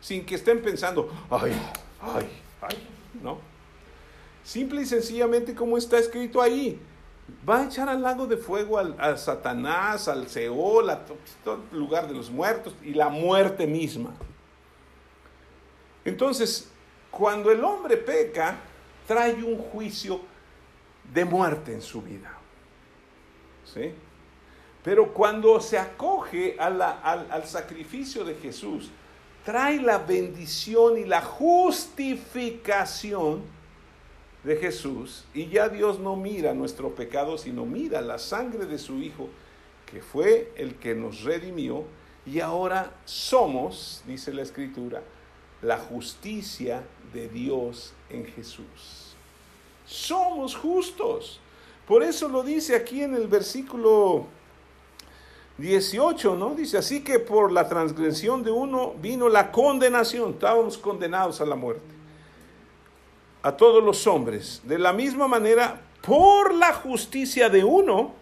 sin que estén pensando, ay, ay, ay, ¿no? Simple y sencillamente como está escrito ahí, va a echar al lago de fuego al, Satanás, al Seol, a todo el lugar de los muertos y la muerte misma. Entonces, cuando el hombre peca, trae un juicio de muerte en su vida. ¿Sí? Pero cuando se acoge al, al sacrificio de Jesús, trae la bendición y la justificación de Jesús y ya Dios no mira nuestro pecado, sino mira la sangre de su Hijo, que fue el que nos redimió y ahora somos, dice la Escritura, la justicia de Dios en Jesús. Somos justos. Por eso lo dice aquí en el versículo 18, ¿no? Dice, así que por la transgresión de uno vino la condenación, estábamos condenados a la muerte a todos los hombres. De la misma manera, por la justicia de uno,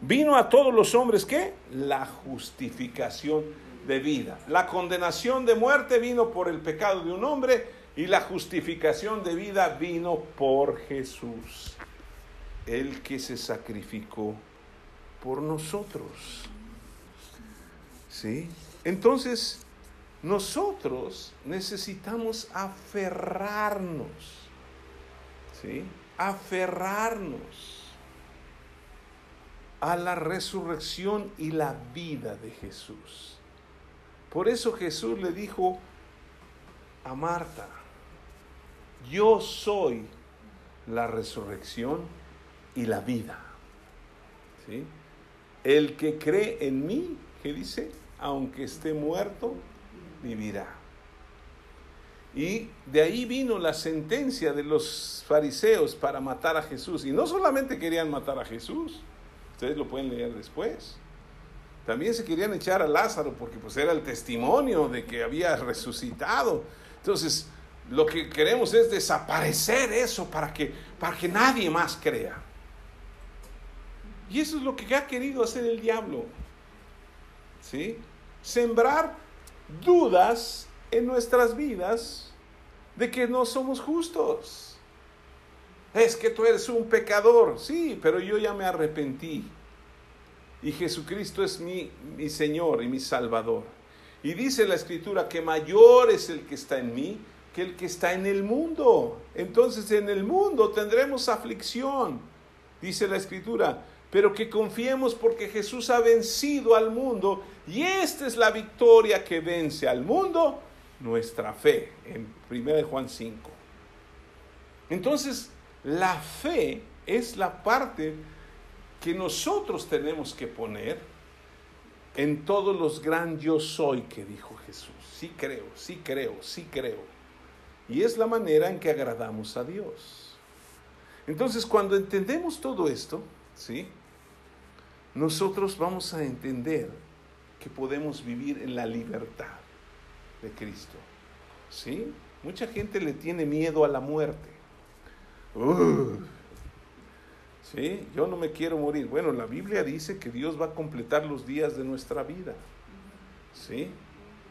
vino a todos los hombres ¿qué? La justificación de vida. La condenación de muerte vino por el pecado de un hombre y la justificación de vida vino por Jesús, el que se sacrificó por nosotros. ¿Sí? Entonces, nosotros necesitamos aferrarnos, ¿sí? Aferrarnos a la resurrección y la vida de Jesús. Por eso Jesús le dijo a Marta, yo soy la resurrección y la vida. El que cree en mí, ¿qué dice? Aunque esté muerto, vivirá. Y de ahí vino la sentencia de los fariseos para matar a Jesús. Y no solamente querían matar a Jesús, ustedes lo pueden leer después. También se querían echar a Lázaro porque pues era el testimonio de que había resucitado. Entonces, lo que queremos es desaparecer eso para que, para que nadie más crea. Y eso es lo que ha querido hacer el diablo. ¿Sí? Sembrar dudas en nuestras vidas de que no somos justos. Es que tú eres un pecador, sí, pero yo ya me arrepentí. Y Jesucristo es mi, mi Señor y mi Salvador. Y dice la Escritura que mayor es el que está en mí que el que está en el mundo. Entonces en el mundo tendremos aflicción, dice la Escritura, pero que confiemos porque Jesús ha vencido al mundo y esta es la victoria que vence al mundo, nuestra fe, en 1 Juan 5. Entonces, la fe es la parte que nosotros tenemos que poner en todos los gran yo soy que dijo Jesús. Sí creo, sí creo, sí creo. Y es la manera en que agradamos a Dios. Entonces, cuando entendemos todo esto, ¿sí? Nosotros vamos a entender que podemos vivir en la libertad de Cristo. ¿Sí? Mucha gente le tiene miedo a la muerte. ¿Sí? Yo no me quiero morir. Bueno, la Biblia dice que Dios va a completar los días de nuestra vida. ¿Sí?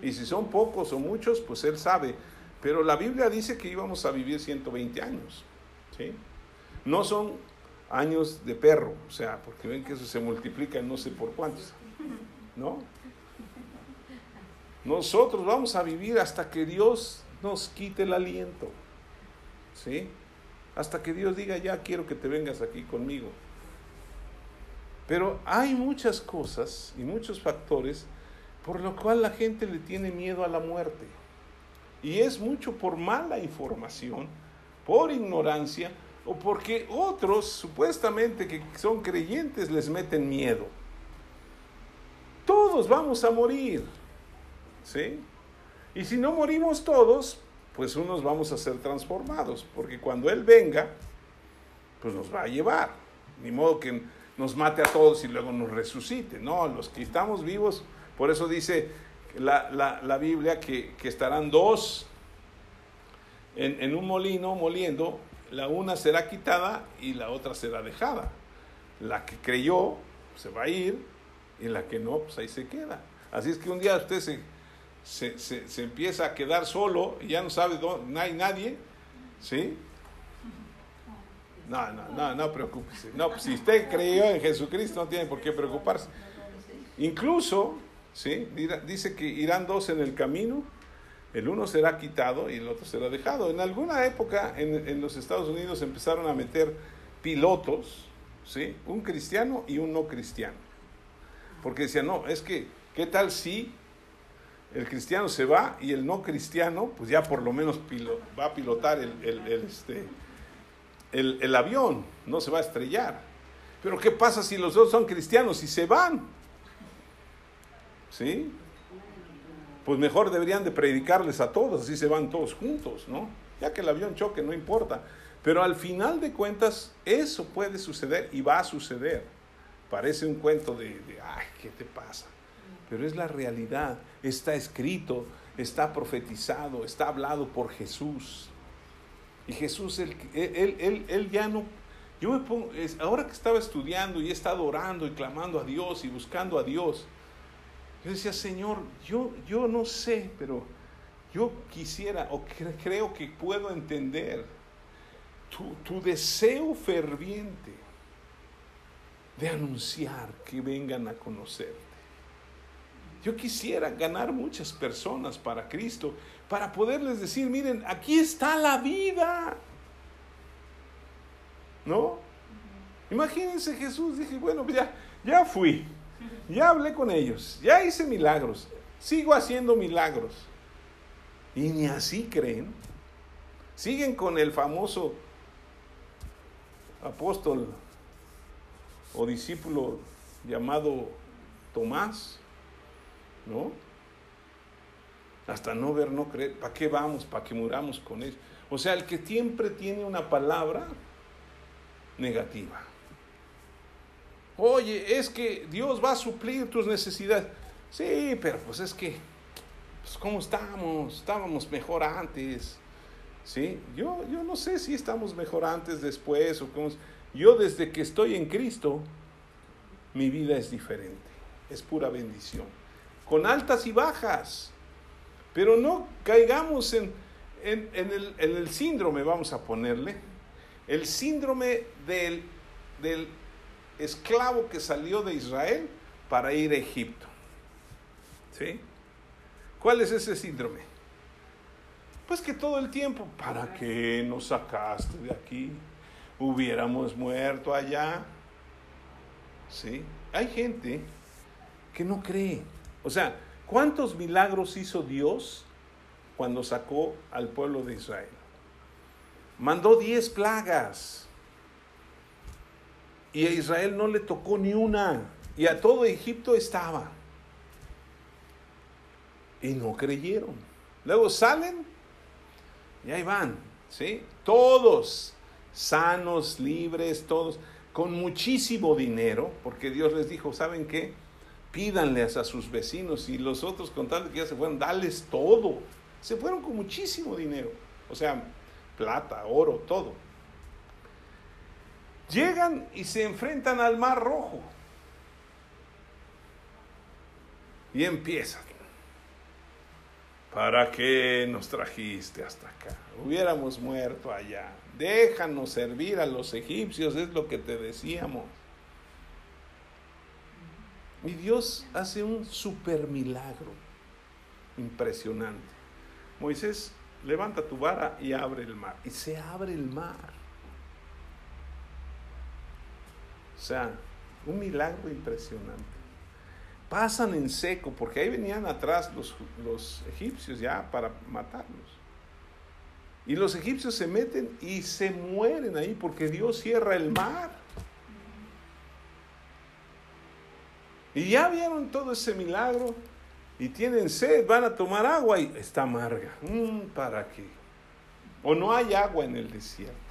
Y si son pocos o muchos, pues Él sabe. Pero la Biblia dice que íbamos a vivir 120 años. ¿sí? No son años de perro, o sea, porque ven que eso se multiplica no sé por cuántos. ¿No? Nosotros vamos a vivir hasta que Dios nos quite el aliento. ¿Sí? Hasta que Dios diga, ya quiero que te vengas aquí conmigo. Pero hay muchas cosas y muchos factores por lo cual la gente le tiene miedo a la muerte. Y es mucho por mala información, por ignorancia o porque otros supuestamente que son creyentes les meten miedo. Todos vamos a morir. ¿Sí? Y si no morimos todos, pues unos vamos a ser transformados, porque cuando Él venga, pues nos va a llevar. Ni modo que nos mate a todos y luego nos resucite. No, los que estamos vivos, por eso dice la, Biblia que, estarán dos en, en, un molino moliendo, la una será quitada y la otra será dejada. La que creyó se va a ir y la que no, pues ahí se queda. Así es que un día usted se se, se, empieza a quedar solo y ya no sabe dónde, no hay nadie, ¿sí? No, no, no, no preocúpese. No, pues, si usted creyó en Jesucristo no tiene por qué preocuparse. Incluso, ¿sí? Dice que irán dos en el camino, el uno será quitado y el otro será dejado. En alguna época en, en los Estados Unidos empezaron a meter pilotos, ¿sí? Un cristiano y un no cristiano. Porque decían, no, es que, ¿qué tal si el cristiano se va y el no cristiano, pues ya por lo menos va a pilotar el, este, el, avión, no se va a estrellar. Pero ¿qué pasa si los dos son cristianos y se van? ¿Sí? Pues mejor deberían de predicarles a todos, así se van todos juntos, ¿no? Ya que el avión choque, no importa. Pero al final de cuentas, eso puede suceder y va a suceder. Parece un cuento de, ay, ¿qué te pasa? pero es la realidad, está escrito, está profetizado, está hablado por Jesús. Y Jesús, él, él, él, ya no, yo me pongo, ahora que estaba estudiando y he estado orando y clamando a Dios y buscando a Dios, yo decía, Señor, yo, yo no sé, pero yo quisiera o creo que puedo entender tu, tu deseo ferviente de anunciar que vengan a conocerte. Yo quisiera ganar muchas personas para Cristo, para poderles decir, miren, aquí está la vida. ¿No? Imagínense Jesús, dije, bueno, ya, ya fui, ya hablé con ellos, ya hice milagros, sigo haciendo milagros. Y ni así creen. Siguen con el famoso apóstol o discípulo llamado Tomás, ¿no? Hasta no ver, no creer. ¿Para qué vamos? ¿Para que muramos con él? O sea, el que siempre tiene una palabra negativa. Oye, es que Dios va a suplir tus necesidades. Sí, pero pues es que, pues ¿cómo estamos? Estábamos mejor antes. ¿Sí? Yo, yo no sé si estamos mejor antes, después o cómo. Yo desde que estoy en Cristo, mi vida es diferente. Es pura bendición con altas y bajas. Pero no caigamos en, el, síndrome, vamos a ponerle, el síndrome del, del esclavo que salió de Israel para ir a Egipto. ¿Sí? ¿Cuál es ese síndrome? Pues que todo el tiempo, ¿para qué nos sacaste de aquí? Hubiéramos muerto allá. ¿Sí? Hay gente que no cree. O sea, ¿cuántos milagros hizo Dios cuando sacó al pueblo de Israel? Mandó diez plagas. Y a Israel no le tocó ni una. Y a todo Egipto estaba. Y no creyeron. Luego salen y ahí van. ¿sí? Todos sanos, libres, todos, con muchísimo dinero, porque Dios les dijo, ¿saben qué? pídanles a sus vecinos y los otros con tal que ya se fueron, dales todo. Se fueron con muchísimo dinero, o sea, plata, oro, todo. Llegan y se enfrentan al Mar Rojo. Y empiezan. ¿Para qué nos trajiste hasta acá? Hubiéramos muerto allá. Déjanos servir a los egipcios, es lo que te decíamos. Y Dios hace un super milagro impresionante. Moisés, levanta tu vara y abre el mar. Y se abre el mar. O sea, un milagro impresionante. Pasan en seco, porque ahí venían atrás los, los egipcios ya para matarlos. Y los egipcios se meten y se mueren ahí porque Dios cierra el mar. Y ya vieron todo ese milagro y tienen sed, van a tomar agua y está amarga. Mm, ¿Para qué? O no hay agua en el desierto.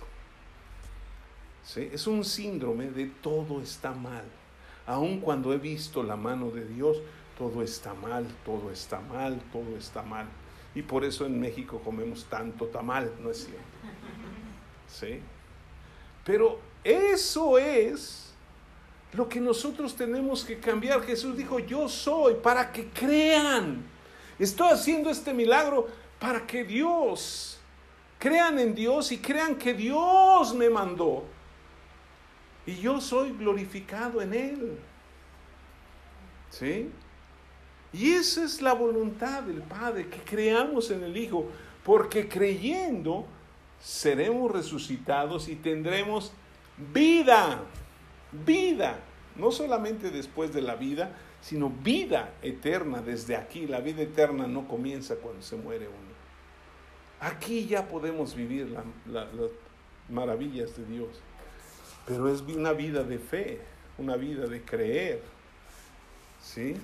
Es un síndrome de todo está mal. Aun cuando he visto la mano de Dios, todo está mal, todo está mal, todo está mal. Y por eso en México comemos tanto tamal, ¿no es cierto? ¿Sí? Pero eso es lo que nosotros tenemos que cambiar. Jesús dijo, yo soy para que crean. Estoy haciendo este milagro para que Dios, crean en Dios y crean que Dios me mandó. Y yo soy glorificado en Él. ¿Sí? Y esa es la voluntad del Padre, que creamos en el Hijo, porque creyendo seremos resucitados y tendremos vida vida, no solamente después de la vida, sino vida eterna desde aquí. La vida eterna no comienza cuando se muere uno. Aquí ya podemos vivir las maravillas de Dios, pero es una vida de fe, una vida de creer. ¿Sí?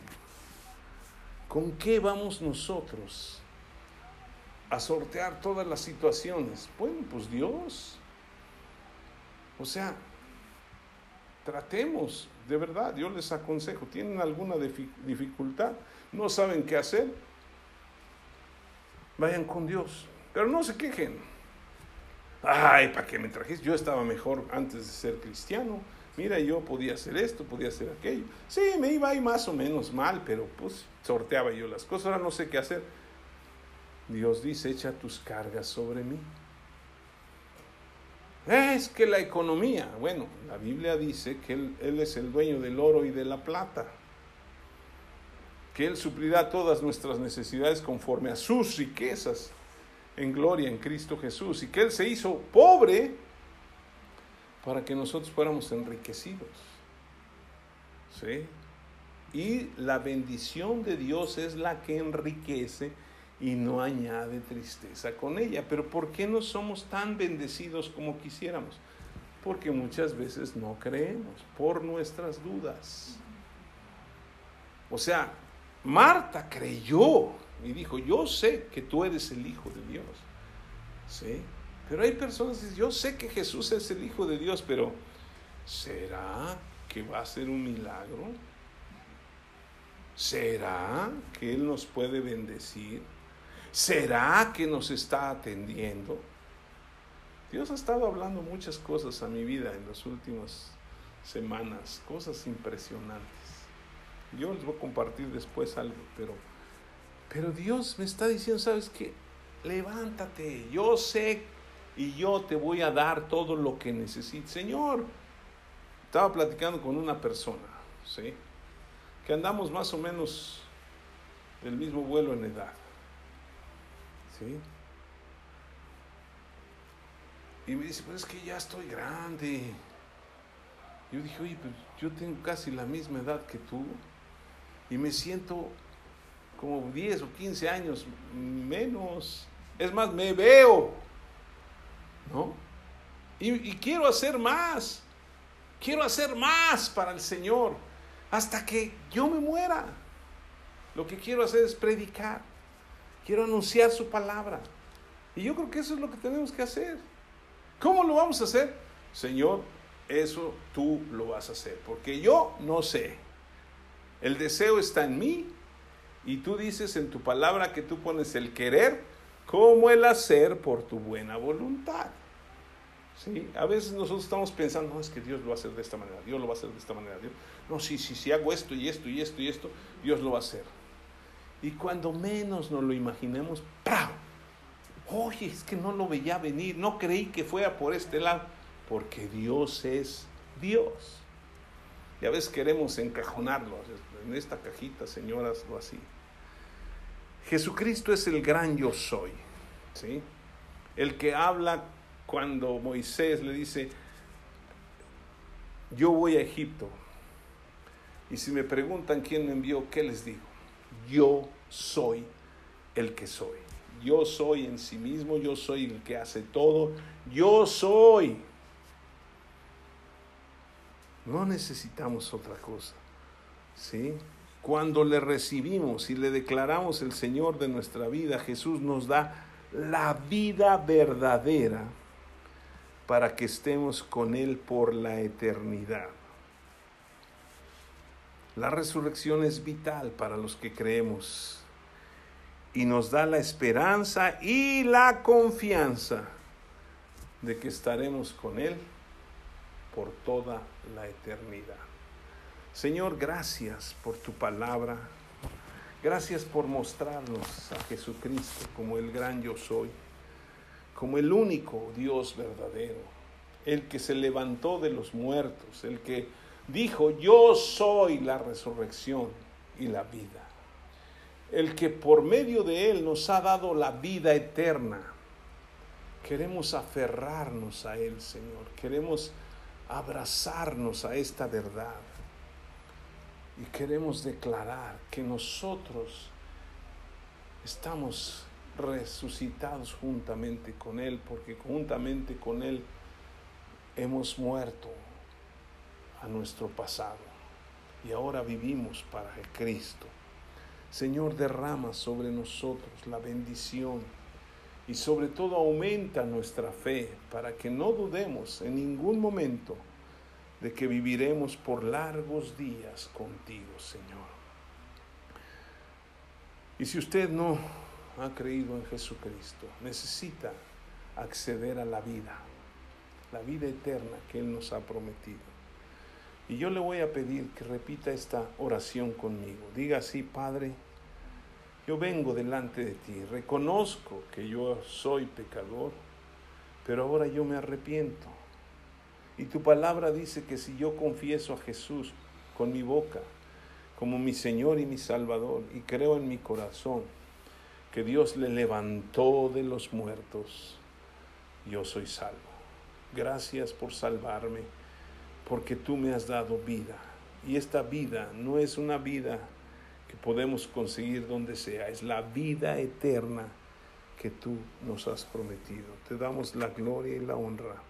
¿Con qué vamos nosotros a sortear todas las situaciones? Bueno, pues Dios. O sea, tratemos, de verdad, yo les aconsejo, tienen alguna dificultad, no saben qué hacer, vayan con Dios, pero no se quejen. Ay, ¿para qué me trajiste? Yo estaba mejor antes de ser cristiano. Mira, yo podía hacer esto, podía hacer aquello. Sí, me iba ahí más o menos mal, pero pues sorteaba yo las cosas. Ahora no sé qué hacer. Dios dice, echa tus cargas sobre mí. Es que la economía, bueno, la Biblia dice que él, es el dueño del oro y de la plata, que Él suplirá todas nuestras necesidades conforme a sus riquezas en gloria en Cristo Jesús, y que Él se hizo pobre para que nosotros fuéramos enriquecidos. ¿Sí? Y la bendición de Dios es la que enriquece y no añade tristeza con ella. Pero ¿por qué no somos tan bendecidos como quisiéramos? Porque muchas veces no creemos por nuestras dudas. O sea, Marta creyó y dijo, yo sé que tú eres el Hijo de Dios. ¿Sí? Pero hay personas que dicen, yo sé que Jesús es el Hijo de Dios, pero ¿será que va a ser un milagro? ¿Será que Él nos puede bendecir? ¿Será que nos está atendiendo? Dios ha estado hablando muchas cosas a mi vida en las últimas semanas, cosas impresionantes. Yo les voy a compartir después algo, pero, pero Dios me está diciendo, ¿sabes qué? Levántate, yo sé y yo te voy a dar todo lo que necesites. Señor, estaba platicando con una persona, ¿sí? Que andamos más o menos del mismo vuelo en edad. Y me dice, pues es que ya estoy grande. Yo dije, oye, pues yo tengo casi la misma edad que tú y me siento como 10 o 15 años menos. Es más, me veo, ¿no? Y, y quiero hacer más. Quiero hacer más para el Señor hasta que yo me muera. Lo que quiero hacer es predicar. Quiero anunciar su palabra. Y yo creo que eso es lo que tenemos que hacer. ¿Cómo lo vamos a hacer? Señor, eso tú lo vas a hacer, porque yo no sé. El deseo está en mí y tú dices en tu palabra que tú pones el querer como el hacer por tu buena voluntad. ¿Sí? A veces nosotros estamos pensando, no, es que Dios lo va a hacer de esta manera, Dios lo va a hacer de esta manera. Dios, no, sí, sí, si hago esto y esto y esto y esto, Dios lo va a hacer. Y cuando menos nos lo imaginemos, ¡prau! Oye, es que no lo veía venir, no creí que fuera por este lado, porque Dios es Dios. Y a veces queremos encajonarlo en esta cajita, señoras, o así. Jesucristo es el gran yo soy, ¿sí? El que habla cuando Moisés le dice, yo voy a Egipto. Y si me preguntan quién me envió, ¿qué les digo? Yo soy el que soy. Yo soy en sí mismo, yo soy el que hace todo. Yo soy. No necesitamos otra cosa. ¿Sí? Cuando le recibimos y le declaramos el Señor de nuestra vida, Jesús nos da la vida verdadera para que estemos con Él por la eternidad. La resurrección es vital para los que creemos y nos da la esperanza y la confianza de que estaremos con Él por toda la eternidad. Señor, gracias por tu palabra. Gracias por mostrarnos a Jesucristo como el gran yo soy, como el único Dios verdadero, el que se levantó de los muertos, el que dijo, yo soy la resurrección y la vida, el que por medio de él nos ha dado la vida eterna. Queremos aferrarnos a él, Señor, queremos abrazarnos a esta verdad y queremos declarar que nosotros estamos resucitados juntamente con Él, porque juntamente con Él hemos muerto a nuestro pasado y ahora vivimos para Cristo. Señor, derrama sobre nosotros la bendición y sobre todo aumenta nuestra fe para que no dudemos en ningún momento de que viviremos por largos días contigo, Señor. Y si usted no ha creído en Jesucristo, necesita acceder a la vida, la vida eterna que Él nos ha prometido. Y yo le voy a pedir que repita esta oración conmigo. Diga así, Padre, yo vengo delante de ti, reconozco que yo soy pecador, pero ahora yo me arrepiento y tu palabra dice que si yo confieso a Jesús con mi boca como mi Señor y mi Salvador y creo en mi corazón que Dios le levantó de los muertos, yo soy salvo. Gracias por salvarme, porque tú me has dado vida. Y esta vida no es una vida que podemos conseguir donde sea, es la vida eterna que tú nos has prometido. Te damos la gloria y la honra